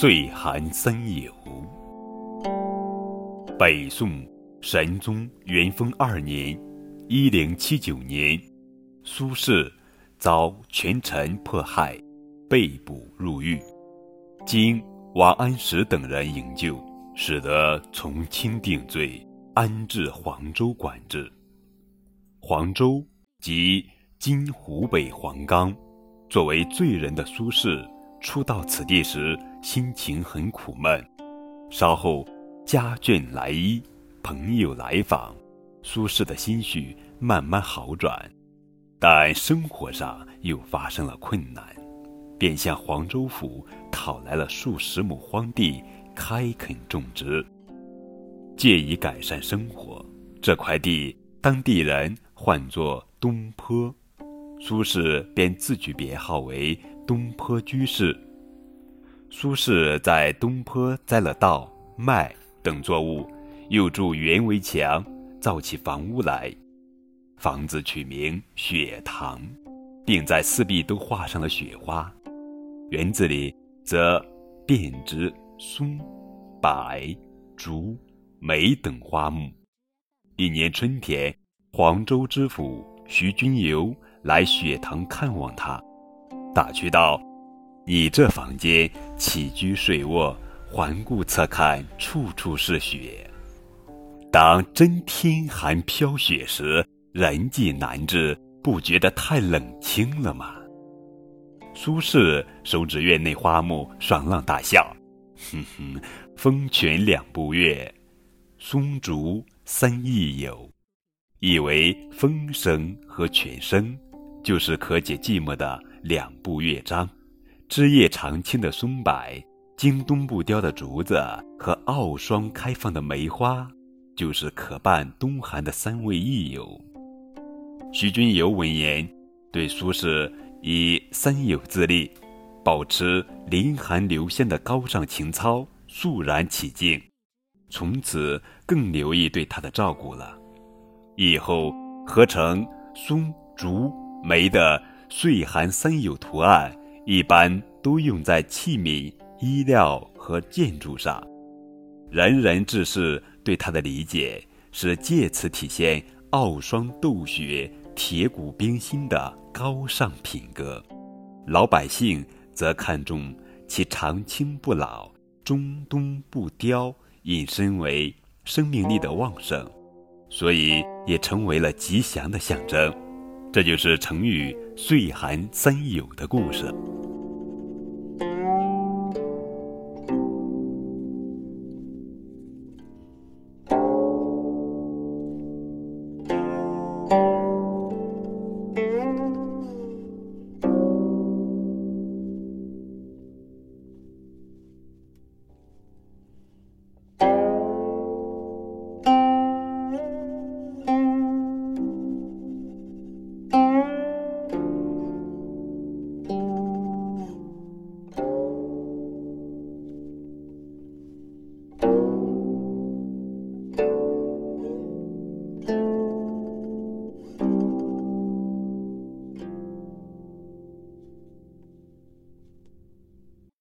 岁寒三友。北宋神宗元丰二年（一零七九年），苏轼遭权臣迫害，被捕入狱，经王安石等人营救，使得从轻定罪，安置黄州管制。黄州即今湖北黄冈，作为罪人的苏轼。初到此地时，心情很苦闷。稍后，家眷来依，朋友来访，苏轼的心绪慢慢好转。但生活上又发生了困难，便向黄州府讨来了数十亩荒地，开垦种植，借以改善生活。这块地，当地人唤作东坡，苏轼便自取别号为。东坡居士，苏轼在东坡栽了稻、麦等作物，又筑园围墙，造起房屋来。房子取名雪堂，并在四壁都画上了雪花。园子里则遍植松、柏、竹、梅等花木。一年春天，黄州知府徐君猷来雪堂看望他。打趣道：“你这房间起居睡卧，环顾侧看，处处是雪。当真天寒飘雪时，人迹难至，不觉得太冷清了吗？”苏轼手指院内花木，爽朗大笑：“哼哼，风泉两步月，松竹三益友，意为风声和泉声，就是可解寂寞的。”两部乐章，枝叶常青的松柏，经冬不凋的竹子和傲霜开放的梅花，就是可伴冬寒的三位益友。徐君猷闻言，对苏轼以三友自立，保持凌寒留仙的高尚情操肃然起敬，从此更留意对他的照顾了。以后合成松、竹、梅的。岁寒三友图案一般都用在器皿、衣料和建筑上。仁人志士对他的理解是借此体现傲霜斗雪、铁骨冰心的高尚品格，老百姓则看重其长青不老、中冬不凋，引申为生命力的旺盛，所以也成为了吉祥的象征。这就是成语“岁寒三友”的故事。